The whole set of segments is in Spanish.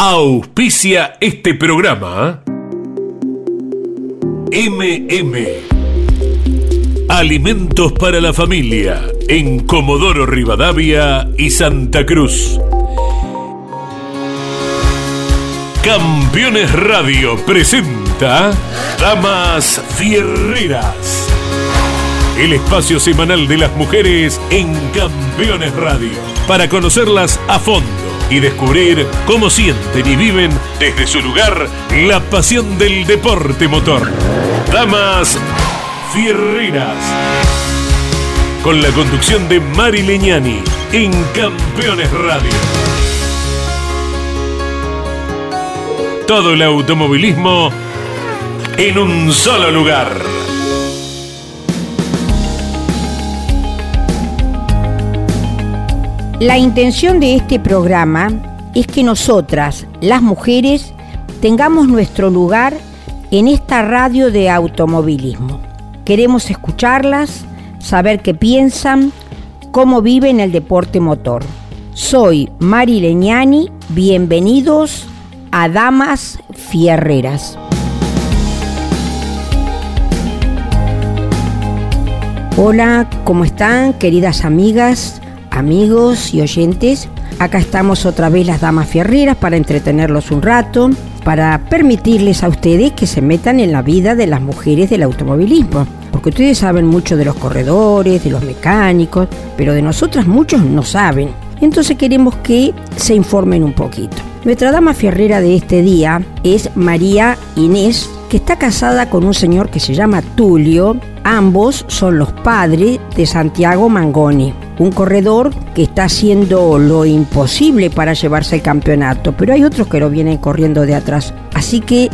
Auspicia este programa. MM. Alimentos para la familia en Comodoro Rivadavia y Santa Cruz. Campeones Radio presenta Damas Fierreras. El espacio semanal de las mujeres en Campeones Radio. Para conocerlas a fondo y descubrir cómo sienten y viven desde su lugar la pasión del deporte motor. Damas Fierreras. Con la conducción de Mari Leñani en Campeones Radio. Todo el automovilismo en un solo lugar. La intención de este programa es que nosotras, las mujeres, tengamos nuestro lugar en esta radio de automovilismo. Queremos escucharlas, saber qué piensan, cómo viven el deporte motor. Soy Mari Leñani, bienvenidos a Damas Fierreras. Hola, ¿cómo están queridas amigas? Amigos y oyentes. Acá estamos otra vez las damas fierreras para entretenerlos un rato, para permitirles a ustedes que se metan en la vida de las mujeres del automovilismo. Porque ustedes saben mucho de los corredores, de los mecánicos, pero de nosotras muchos no saben. Entonces queremos que se informen un poquito. Nuestra dama fierrera de este día es María Inés, que está casada con un señor que se llama Tulio. Ambos son los padres de Santiago Mangoni un corredor que está haciendo lo imposible para llevarse el campeonato, pero hay otros que lo vienen corriendo de atrás. Así que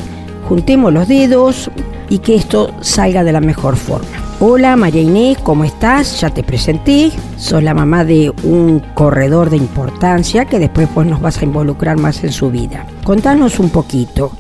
juntemos los dedos y que esto salga de la mejor forma. Hola María Inés, ¿cómo estás? Ya te presenté, sos la mamá de un corredor de importancia que después pues, nos vas a involucrar más en su vida. Contanos un poquito,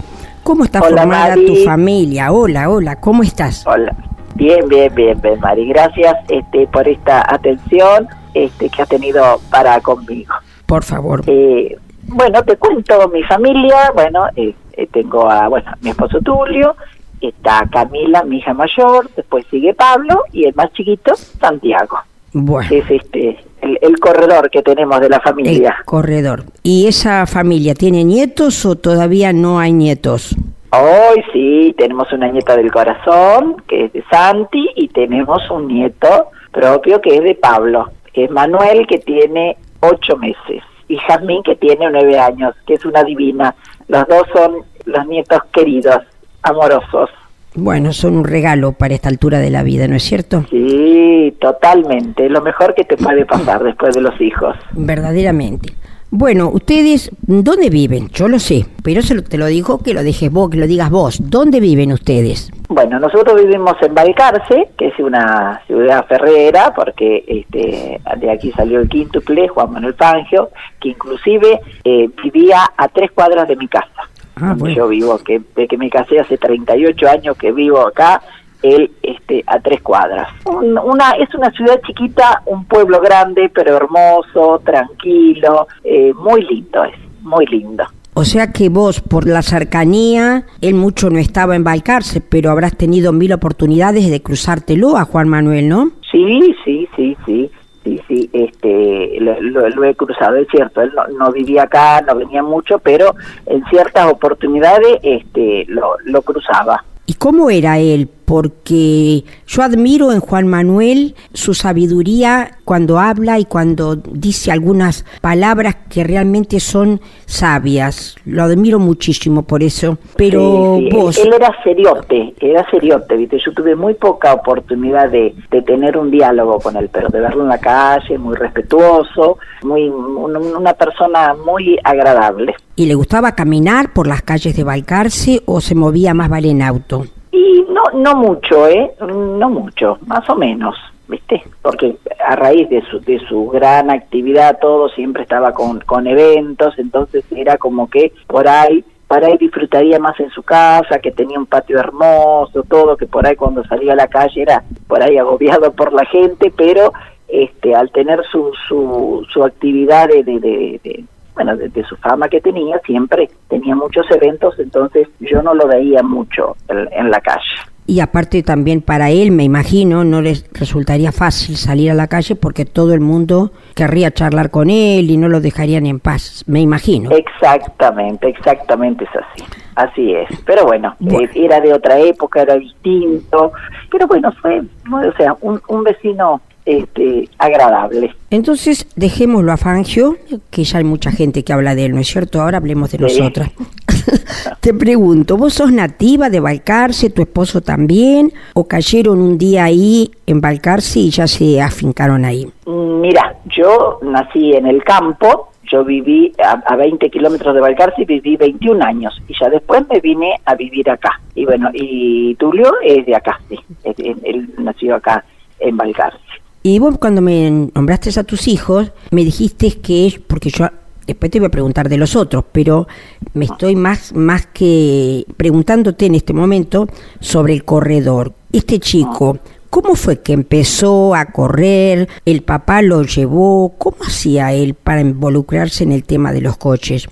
¿cómo está formada tu familia? Hola, hola, ¿cómo estás? Hola, Bien, bien, bien, bien, Mari. Gracias este, por esta atención este, que has tenido para conmigo. Por favor. Eh, bueno, te cuento mi familia. Bueno, eh, eh, tengo a bueno mi esposo Tulio, está Camila, mi hija mayor, después sigue Pablo y el más chiquito, Santiago. Bueno. Es este el, corredor que tenemos de la familia. El corredor. ¿Y esa familia tiene nietos o todavía no hay nietos? Hoy sí, tenemos una nieta del corazón, que es de Santi, y tenemos un nieto propio que es de Pablo, que es Manuel, que tiene ocho meses, y Jazmín, que tiene nueve años, que es una divina. Los dos son los nietos queridos, amorosos. Bueno, son un regalo para esta altura de la vida, ¿no es cierto? Sí, totalmente. Lo mejor que te puede pasar después de los hijos. Verdaderamente. Bueno, ustedes, ¿dónde viven? Yo lo sé, pero se te lo digo que lo dejes vos, que lo digas vos. ¿Dónde viven ustedes? Bueno, nosotros vivimos en Balcarce, que es una ciudad ferrera, porque este, de aquí salió el quíntuple, Juan Manuel Fangio, que inclusive eh, vivía a tres cuadras de mi casa. Ah, Yo vivo, que, de que me casé hace 38 años que vivo acá, él este, a tres cuadras. una, es una ciudad chiquita, un pueblo grande, pero hermoso, tranquilo, eh, muy lindo es, muy lindo. O sea que vos, por la cercanía, él mucho no estaba en Balcarce, pero habrás tenido mil oportunidades de cruzártelo a Juan Manuel, ¿no? Sí, sí, sí, sí. Sí, sí, este, lo, he cruzado, es cierto, él no, no, vivía acá, no venía mucho, pero en ciertas oportunidades este, lo, lo cruzaba. ¿Y cómo era él? Porque yo admiro en Juan Manuel su sabiduría cuando habla y cuando dice algunas palabras que realmente son sabias. Lo admiro muchísimo por eso. Pero vos... Él, era seriote, era seriote, ¿viste? Yo tuve muy poca oportunidad de, de, tener un diálogo con él, pero de verlo en la calle, muy respetuoso, muy una persona muy agradable. ¿Y le gustaba caminar por las calles de Balcarce o se movía más vale en auto? Y no, no mucho, ¿eh? No mucho, más o menos, ¿viste? Porque a raíz de su, de su gran actividad todo siempre estaba con, con eventos, entonces era como que por ahí para ahí disfrutaría más en su casa, que tenía un patio hermoso, todo, que por ahí cuando salía a la calle era por ahí agobiado por la gente, pero este al tener su, su, su actividad de, de, bueno, de, su fama que tenía, siempre tenía muchos eventos, entonces yo no lo veía mucho en la calle. Y aparte también para él, me imagino, no les resultaría fácil salir a la calle porque todo el mundo querría charlar con él y no lo dejarían en paz, me imagino. Exactamente, exactamente es así. Así es. Pero bueno, eh, era de otra época, era distinto. Pero bueno, fue, o sea, un, un vecino este, agradable. Entonces, dejémoslo a Fangio, que ya hay mucha gente que habla de él, ¿no es cierto? Ahora hablemos de nosotras. Te pregunto, ¿vos sos nativa de Balcarce, tu esposo también, o cayeron un día ahí en Balcarce y ya se afincaron ahí? Mm, mira, yo nací en el campo, yo viví a, 20 kilómetros de Balcarce y viví 21 años y ya después me vine a vivir acá. Y bueno, y Tulio es de acá, sí, él nació acá en Balcarce. Y vos cuando me nombraste a tus hijos, me dijiste que porque yo después te voy a preguntar de los otros, pero me estoy más, más que preguntándote en este momento sobre el corredor. Este chico, ¿cómo fue que empezó a correr? ¿El papá lo llevó? ¿Cómo hacía él para involucrarse en el tema de los coches?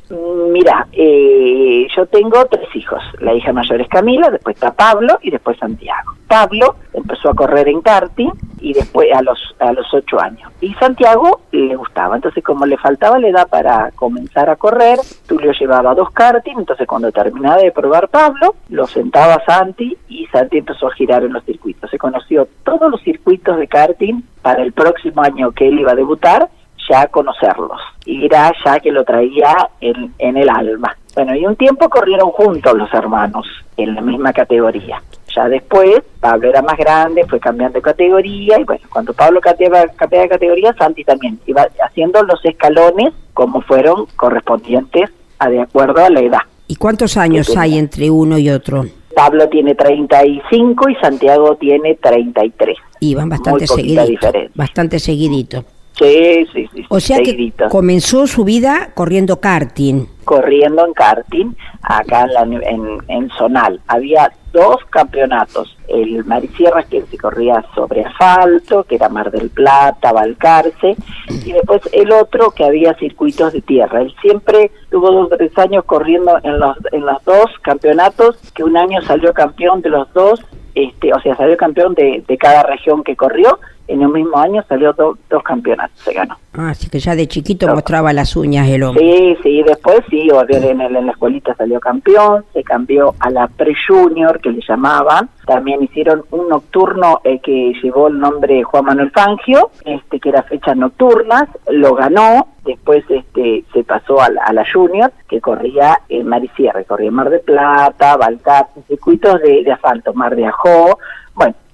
Mira, eh, yo tengo tres hijos. La hija mayor es Camila, después está Pablo y después Santiago. Pablo empezó a correr en karting y después a los a los ocho años. Y Santiago le gustaba, entonces como le faltaba la edad para comenzar a correr, Tulio llevaba dos karting, entonces cuando terminaba de probar Pablo, lo sentaba Santi y Santi empezó a girar en los circuitos. Se conoció todos los circuitos de karting para el próximo año que él iba a debutar ya conocerlos. Y era ya que lo traía en, en el alma. Bueno, y un tiempo corrieron juntos los hermanos en la misma categoría. Ya después, Pablo era más grande, fue cambiando de categoría, y bueno, cuando Pablo cambiaba, de categoría, Santi también iba haciendo los escalones como fueron correspondientes a de acuerdo a la edad. ¿Y cuántos años hay entre uno y otro? Pablo tiene 35 y Santiago tiene 33. Y van bastante seguidito. Bastante seguidito. Sí, sí, sí. O sea que comenzó su vida corriendo karting. Corriendo en karting, acá en, en, Zonal. Había dos campeonatos. El Marisierra, que se corría sobre asfalto, que era Mar del Plata, Balcarce, y después el otro que había circuitos de tierra. Él siempre tuvo dos o tres años corriendo en los, en los dos campeonatos, que un año salió campeón de los dos, este, o sea, salió campeón de, de cada región que corrió, en un mismo año salió dos campeonatos, se ganó. Ah, así que ya de chiquito mostraba las uñas el hombre. Sí, sí, después sí, en, en la escuelita salió campeón, se cambió a la pre-junior, que le llamaban, también hicieron un nocturno eh, que llevó el nombre Juan Manuel Fangio, este que era fechas nocturnas, lo ganó, después este se pasó a la, junior, que corría en Marisierre, corría en Mar de Plata, Baltar, circuitos de, de asfalto, Mar de Ajó,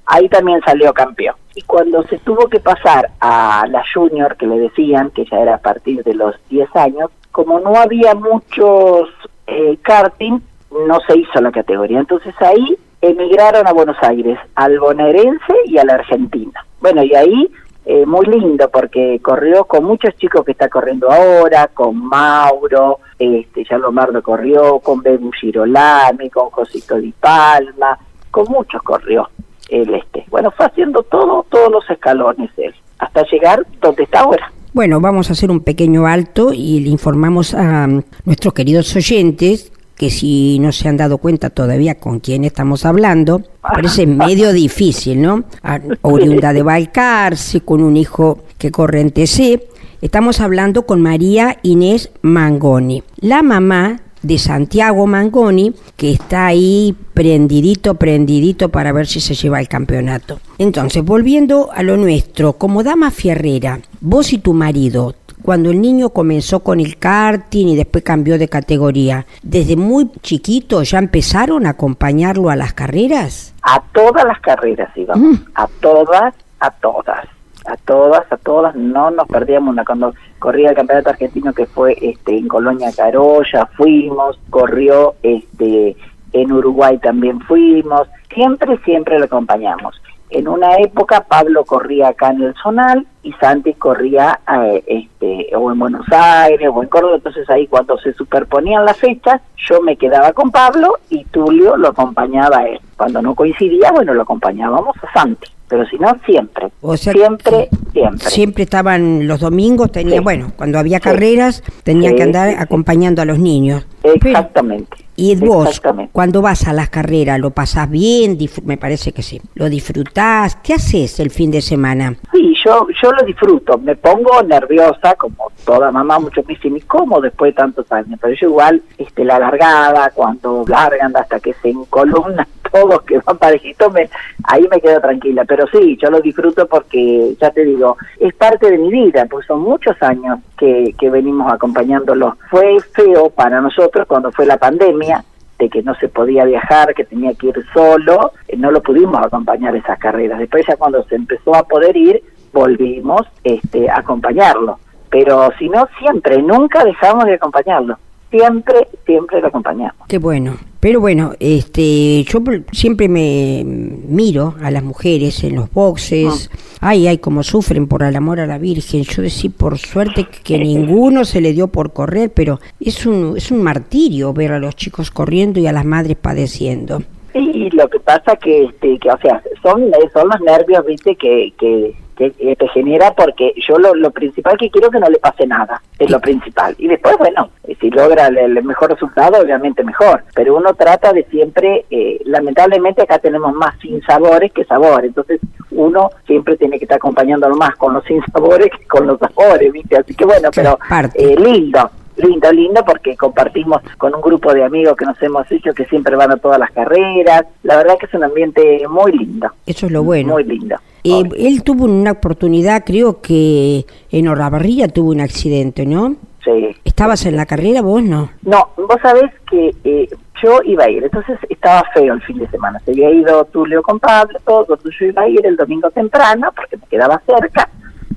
ahí también salió campeón. Y cuando se tuvo que pasar a la junior, que le decían que ya era a partir de los 10 años, como no había muchos eh, karting, no se hizo la categoría. Entonces ahí emigraron a Buenos Aires, al bonaerense y a la Argentina. Bueno, y ahí eh, muy lindo porque corrió con muchos chicos que está corriendo ahora, con Mauro, este, ya Lomardo corrió, con Bebu Girolami, con Josito Di Palma, con muchos corrió el. Bueno, fue haciendo todo, todos los escalones él, hasta llegar donde está ahora. Bueno, vamos a hacer un pequeño alto y le informamos a nuestros queridos oyentes que si no se han dado cuenta todavía con quién estamos hablando, parece medio difícil, ¿no? Oriunda de Balcarce, con un hijo que corre en TC. Estamos hablando con María Inés Mangoni, la mamá de Santiago Mangoni, que está ahí prendidito, prendidito para ver si se lleva el campeonato. Entonces, volviendo a lo nuestro, como dama fierrera, vos y tu marido, cuando el niño comenzó con el karting y después cambió de categoría, ¿desde muy chiquito ya empezaron a acompañarlo a las carreras? A todas las carreras íbamos, mm. a todas, a todas a todas, a todas, no nos perdíamos una cuando corría el campeonato argentino que fue este en Colonia Carolla, fuimos, corrió este en Uruguay también fuimos, siempre, siempre lo acompañamos. En una época Pablo corría acá en el Zonal y Santi corría eh, este, o en Buenos Aires o en Córdoba, entonces ahí cuando se superponían las fechas yo me quedaba con Pablo y Tulio lo acompañaba a él. Cuando no coincidía, bueno, lo acompañábamos a Santi pero si no, siempre. O sea, siempre, siempre. Siempre estaban los domingos, tenía, Sí. bueno, cuando había Sí. carreras, tenían Sí, que andar acompañando a los niños. Exactamente. Y vos, cuando vas a las carreras, ¿lo pasás bien? Me parece que sí. ¿Lo disfrutás? ¿Qué haces el fin de semana? Sí, yo, yo lo disfruto. Me pongo nerviosa, como toda mamá, mucho me dicen, ¿y cómo después de tantos años? Pero yo igual, este, la largada, cuando largan hasta que se encolumnan todos, que van parejitos, me, ahí me quedo tranquila. Pero sí, yo lo disfruto porque, ya te digo, es parte de mi vida, pues son muchos años que, que venimos acompañándolo. Fue feo para nosotros cuando fue la pandemia, de que no se podía viajar, que tenía que ir solo, eh, no lo pudimos acompañar esas carreras. Después ya cuando se empezó a poder ir, volvimos este, a acompañarlo. Pero si no, siempre, nunca dejamos de acompañarlo. Siempre, siempre lo acompañamos. Qué bueno. Pero bueno, este, yo siempre me miro a las mujeres en los boxes. Ay, ay, cómo sufren por el amor a la Virgen. Yo decía, por suerte que ninguno se le dio por correr, pero es un, es un martirio ver a los chicos corriendo y a las madres padeciendo. Y lo que pasa que, este, que o sea, son, son los nervios, viste, que, que, que, eh, te genera porque yo lo, lo principal que quiero que no le pase nada, es lo principal. Y después, bueno, eh, si logra el, mejor resultado, obviamente mejor. Pero uno trata de siempre, eh, lamentablemente acá tenemos más sinsabores que sabores, entonces uno siempre tiene que estar acompañándolo más con los sinsabores que con los sabores, viste. Así que bueno, pero eh, lindo, lindo, lindo, porque compartimos con un grupo de amigos que nos hemos hecho que siempre van a todas las carreras. La verdad que es un ambiente muy lindo. Eso es lo bueno. Muy lindo. Eh, él tuvo una oportunidad, creo que en Olavarría tuvo un accidente, ¿no? Sí. ¿Estabas en la carrera vos, no? No, vos sabés que eh, yo iba a ir, entonces estaba feo el fin de semana. Se había ido Tulio con Pablo, todo, yo iba a ir el domingo temprano porque me quedaba cerca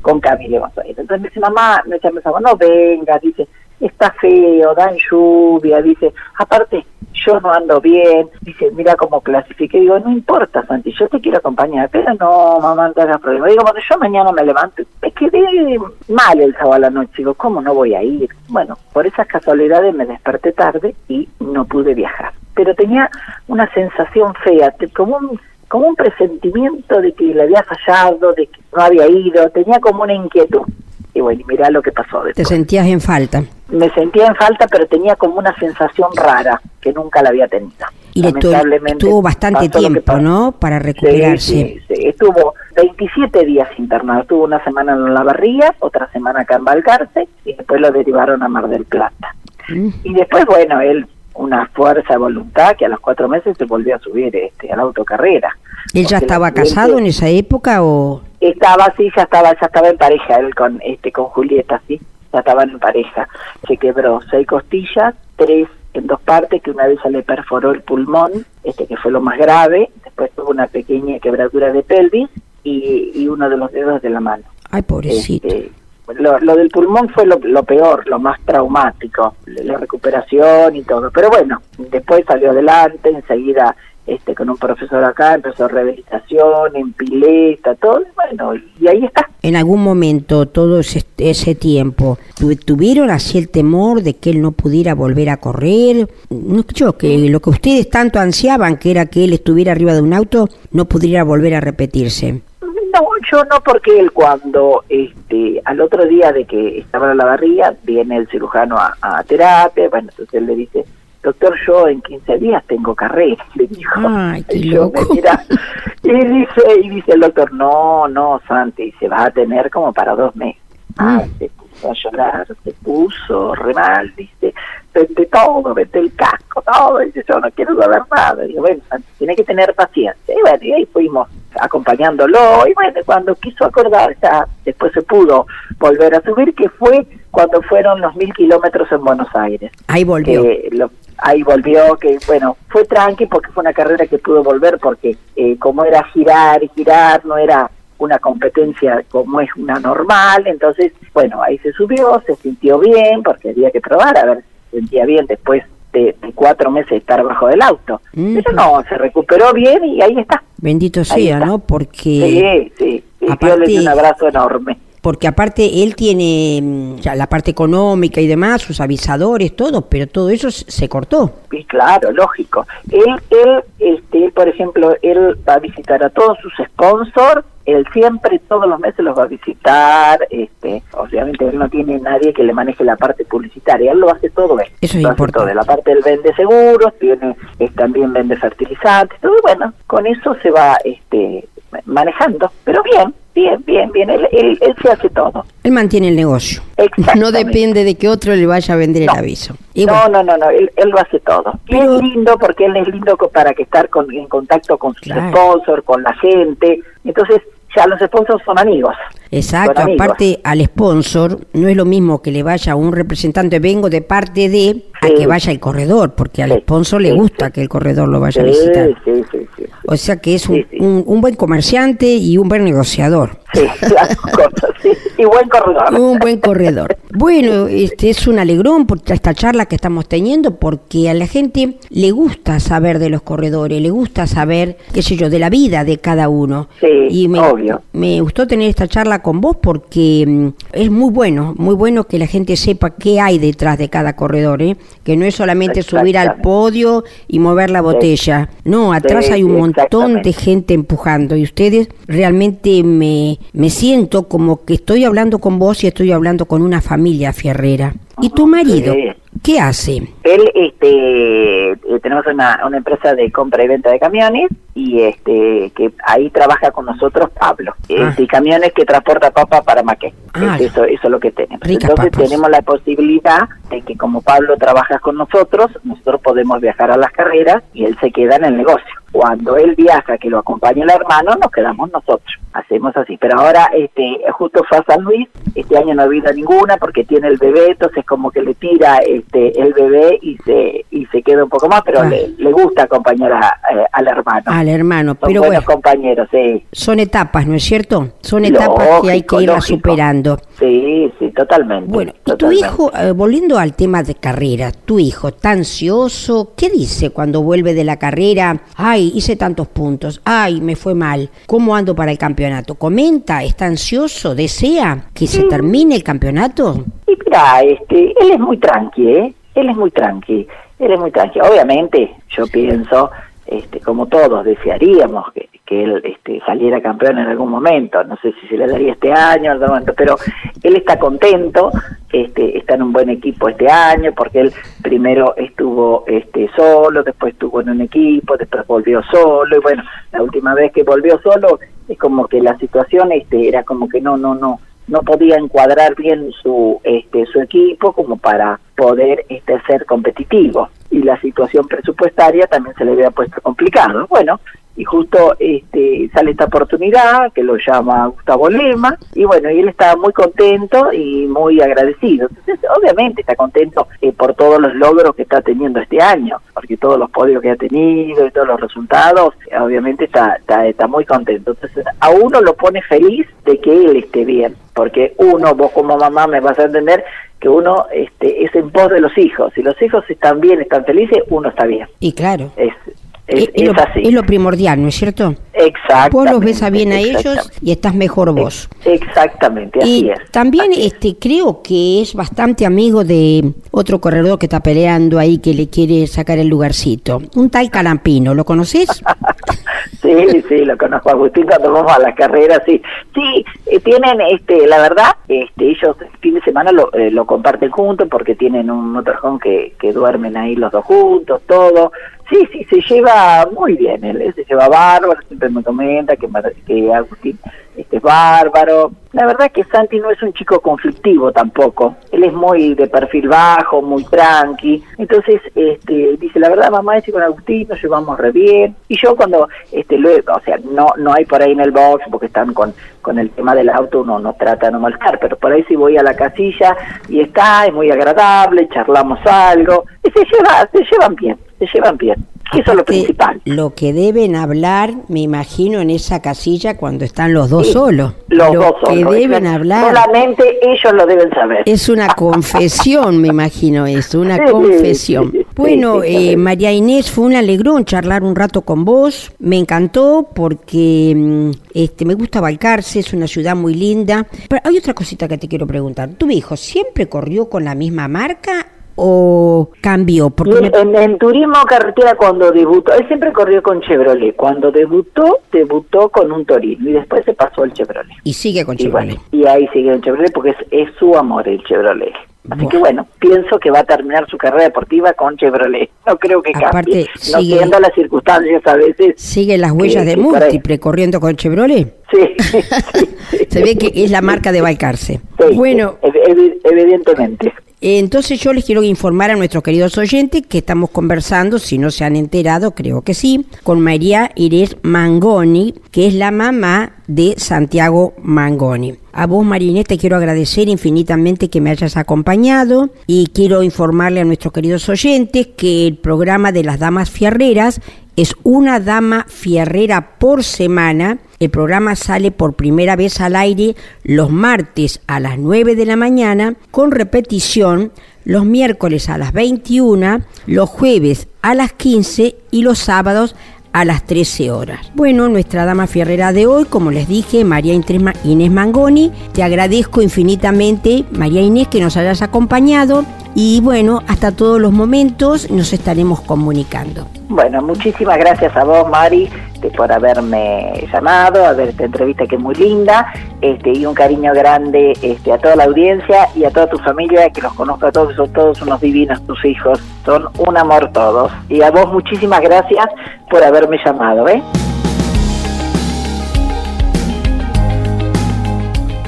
con ir. Entonces me dice, mamá, me llama, no venga, dice, está feo, dan lluvia, dice, aparte yo no ando bien, dice, mira cómo clasifique, digo, no importa, Santi, yo te quiero acompañar, pero no, mamá, no te hagas problema. Digo, cuando yo mañana me levanto, me quedé mal el sábado a la noche, digo, ¿cómo no voy a ir? Bueno, por esas casualidades me desperté tarde y no pude viajar. Pero tenía una sensación fea, como un como un presentimiento de que le había fallado, de que no había ido, tenía como una inquietud. Y bueno, y mirá lo que pasó Te después. sentías en falta. Me sentía en falta, pero tenía como una sensación rara que nunca la había tenido. Y Lamentablemente tuvo bastante tiempo. ¿no? Para Sí, recuperarse. sí, sí. Estuvo 27 días internado. Estuvo una semana en La Barría, otra semana acá en Balcarce y después lo derivaron a Mar del Plata. Mm. Y después, bueno, él, una fuerza de voluntad que a los cuatro meses se volvió a subir este, a la autocarrera. ¿Él ya estaba casado en esa época o...? Estaba, sí, ya estaba, ya estaba en pareja él con, este, con Julieta, sí, ya estaban en pareja. Se quebró seis costillas, tres en dos partes, que una de ellas le perforó el pulmón, este que fue lo más grave, después tuvo una pequeña quebradura de pelvis y, y uno de los dedos de la mano. Ay, pobrecito. Este, lo, lo del pulmón fue lo, lo peor, lo más traumático, la recuperación y todo. Pero bueno, después salió adelante, enseguida este con un profesor acá, empezó rehabilitación, en pileta, todo, y bueno, y ahí está. En algún momento, todo ese, ese tiempo, tu- ¿tuvieron así el temor de que él no pudiera volver a correr? No, yo, que lo que ustedes tanto ansiaban, que era que él estuviera arriba de un auto, no pudiera volver a repetirse. No, yo no, porque él cuando, este, al otro día de que estaba en la barriga, viene el cirujano a, a terapia, bueno, entonces él le dice, doctor, yo en 15 días tengo carrera, le dijo. Ay, qué loco. y dice, y dice el doctor, no, no, Santi, se va a tener como para dos meses. Ah, se puso a llorar, se puso re mal, dice, vende todo, vende el casco, todo, dice, yo no quiero saber nada. Digo, bueno, Santi, tiene que tener paciencia. Y bueno, y ahí fuimos acompañándolo, y bueno, cuando quiso acordar, ya después se pudo volver a subir, que fue cuando fueron los mil kilómetros en Buenos Aires Ahí volvió. lo- ahí volvió, que bueno, fue tranqui porque fue una carrera que pudo volver porque eh, como era girar y girar, no era una competencia como es una normal, entonces, bueno, ahí se subió, se sintió bien porque había que probar a ver si se sentía bien después de, de cuatro meses de estar bajo del auto. Mm. Pero no, se recuperó bien y ahí está. Bendito Ahí sea, está. ¿no? Porque Sí, sí, sí, yo aparte- le di un abrazo enorme. Porque aparte él tiene mm, ya la parte económica y demás, sus avisadores, todo, pero todo eso se cortó. Y claro, lógico. Él, él, este, él, por ejemplo, él va a visitar a todos sus sponsors, él siempre, todos los meses los va a visitar, este, obviamente él no tiene nadie que le maneje la parte publicitaria, él lo hace todo él. Eso es Lo hace importante. todo. La parte él vende seguros, tiene, es, también vende fertilizantes, todo bueno, con eso se va este, manejando, pero bien, bien, bien, bien, él, él, él se hace todo. Él mantiene el negocio. No depende de que otro le vaya a vender No. el aviso. Y no, bueno, no, no, no, él, él lo hace todo. Y Pero- es lindo porque él es lindo para que estar con, en contacto con sus Claro. sponsors, con la gente. Entonces, ya los sponsors son amigos. Exacto, aparte al sponsor no es lo mismo que le vaya un representante, vengo de parte de, a que vaya el corredor, porque al Sí, sponsor le gusta sí. que el corredor lo vaya a visitar. sí, sí, sí. O sea que es un, un- un buen comerciante y un buen negociador. Sí, las cosas, sí. Y buen corredor. Un buen corredor. Bueno, este es un alegrón por esta charla que estamos teniendo porque a la gente le gusta saber de los corredores, le gusta saber, qué sé yo, de la vida de cada uno. Sí, y me, obvio. me gustó tener esta charla con vos porque mm, es muy bueno, muy bueno que la gente sepa qué hay detrás de cada corredor, ¿eh? que no es solamente subir al podio y mover la botella. No, atrás Sí, hay un montón de gente empujando y ustedes realmente me, me siento como que estoy hablando con vos y estoy hablando con una familia fierrera. ¿Y tu marido? Sí. ¿Qué hace? Él, este, eh, tenemos una, una empresa de compra y venta de camiones y este que ahí trabaja con nosotros Pablo. Ah. Este, y camiones que transporta papa para Maqué. Ah. Este, eso, eso es lo que tenemos. Entonces papas. tenemos la posibilidad de que como Pablo trabaja con nosotros, nosotros podemos viajar a las carreras y él se queda en el negocio. Cuando él viaja, que lo acompañe el hermano, nos quedamos nosotros. Hacemos así. Pero ahora, este, justo fue a San Luis, este año no ha habido ninguna porque tiene el bebé, entonces como que le tira este el bebé y se y se queda un poco más, pero Ah. le, le gusta acompañar a- eh, al hermano. Al hermano. Son Pero buenos bueno, compañeros, sí. son etapas, ¿no es cierto? Son etapas que hay que irlas superando. Sí, sí, totalmente. Bueno, y tu hijo, eh, volviendo al tema de carrera, tu hijo, ¿está ansioso? ¿Qué dice cuando vuelve de la carrera? Ay, hice tantos puntos. Ay, me fue mal. ¿Cómo ando para el campeonato? ¿Comenta? ¿Está ansioso? ¿Desea que se termine el campeonato? Mira, este, él es muy tranqui, ¿eh? Él es muy tranqui, él es muy tranqui. Obviamente, yo pienso, este, como todos desearíamos que, que él este, saliera campeón en algún momento. No sé si se le daría este año, pero él está contento, este, está en un buen equipo este año, porque él primero estuvo este, solo, después estuvo en un equipo, después volvió solo, y bueno, la última vez que volvió solo, es como que la situación este, era como que no, no, no, no podía encuadrar bien su este su equipo como para poder este ser competitivo. Y la situación presupuestaria también se le había puesto complicado. Bueno y justo este sale esta oportunidad que lo llama Gustavo Lema y bueno y él está muy contento y muy agradecido. Entonces obviamente está contento eh, por todos los logros que está teniendo este año porque todos los podios que ha tenido y todos los resultados obviamente está, está está muy contento. Entonces a uno lo pone feliz de que él esté bien porque uno vos como mamá me vas a entender que uno este es en pos de los hijos. Si los hijos están bien están felices uno está bien. Y claro, es es, lo, así es lo primordial, ¿no es cierto? exactamente Vos los ves a bien a ellos y estás mejor vos. exactamente así Y es también así es. este creo que es bastante amigo de otro corredor que está peleando ahí que le quiere sacar el lugarcito. Un tal Calampino, ¿lo conoces? Sí, sí, lo conozco a Agustín cuando vamos a las carreras, sí. Sí, eh, tienen, este, la verdad, este, ellos el fin de semana lo, eh, lo comparten juntos porque tienen un motorhome que, que duermen ahí los dos juntos, todo. Sí, sí, se lleva muy bien, él se lleva bárbaro, siempre me comenta que, que Agustín este, es bárbaro. La verdad es que Santi no es un chico conflictivo tampoco, él es muy de perfil bajo, muy tranqui, entonces este, dice, la verdad mamá, ese con Agustín nos llevamos re bien, y yo cuando, este, luego, o sea, no, no hay por ahí en el box porque están con, con el tema del auto, uno no trata de no molestar, pero por ahí si voy a la casilla y está, es muy agradable, charlamos algo, y se lleva, se llevan bien, se llevan bien. Eso es lo principal. Lo que deben hablar, me imagino, en esa casilla cuando están los dos solos. Los lo dos que solos. deben hablar. Solamente ellos lo deben saber. Es una confesión, me imagino eso, una Sí, confesión. sí, Bueno, eh. María Inés, fue un alegrón charlar un rato con vos. Me encantó porque mm, este, me gusta Balcarce, es una ciudad muy linda. Pero hay otra cosita que te quiero preguntar. ¿Tu hijo siempre corrió con la misma marca o cambió? Porque Y me- en, en turismo carretera cuando debutó, él siempre corrió con Chevrolet. Cuando debutó, debutó con un Torino y después se pasó al Chevrolet. Y sigue con Y, bueno, Chevrolet. y ahí sigue el Chevrolet porque es, es su amor el Chevrolet. Así que bueno, pienso que va a terminar su carrera deportiva con Chevrolet. No creo que Aparte, cambie. No sigue- siendo las circunstancias a veces. Sigue las huellas de múltiple corriendo con Chevrolet. Sí, sí, sí. Se ve que es la marca de Balcarce. Sí, Bueno, ev- ev- evidentemente. Entonces yo les quiero informar a nuestros queridos oyentes que estamos conversando, si no se han enterado, creo que sí, con María Irés Mangoni, que es la mamá de Santiago Mangoni. A vos, María Inés, te quiero agradecer infinitamente que me hayas acompañado y quiero informarle a nuestros queridos oyentes que el programa de las Damas Fierreras es una dama fierrera por semana. El programa sale por primera vez al aire los martes a las 9 de la mañana, con repetición los miércoles a las 21, los jueves a las 15 y los sábados a las 13 horas. Bueno, nuestra dama fierrera de hoy, como les dije, María Inés Ma- Inés Mangoni, te agradezco infinitamente, María Inés, que nos hayas acompañado y bueno, hasta todos los momentos nos estaremos comunicando. Bueno, muchísimas gracias a vos, Mari, por haberme llamado, a ver esta entrevista que es muy linda, este, y un cariño grande este, a toda la audiencia y a toda tu familia, que los conozco a todos, son todos unos divinos tus hijos, son un amor todos. Y a vos muchísimas gracias por haberme llamado, ¿eh?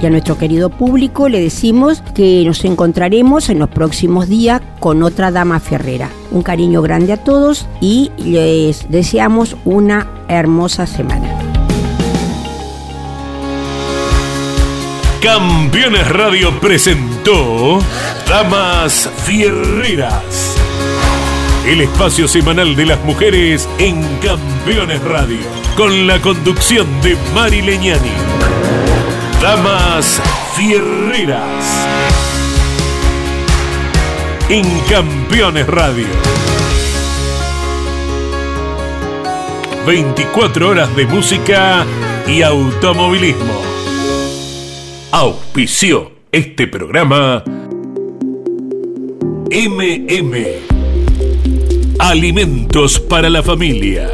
Y a nuestro querido público le decimos que nos encontraremos en los próximos días con otra dama ferrera. Un cariño grande a todos y les deseamos una hermosa semana. Campeones Radio presentó Damas Fierreras. El espacio semanal de las mujeres en Campeones Radio. Con la conducción de Mari Leñani. Damas Fierreras. En Campeones Radio. 24 horas de música y automovilismo. Auspició este programa MM Alimentos para la familia.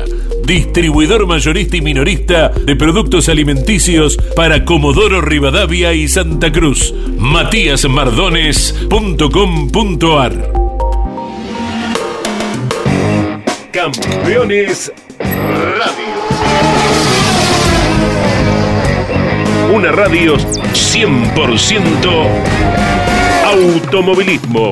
Distribuidor mayorista y minorista de productos alimenticios para Comodoro Rivadavia y Santa Cruz. matíasmardones.com.ar Campeones Radio. Una radio 100% automovilismo.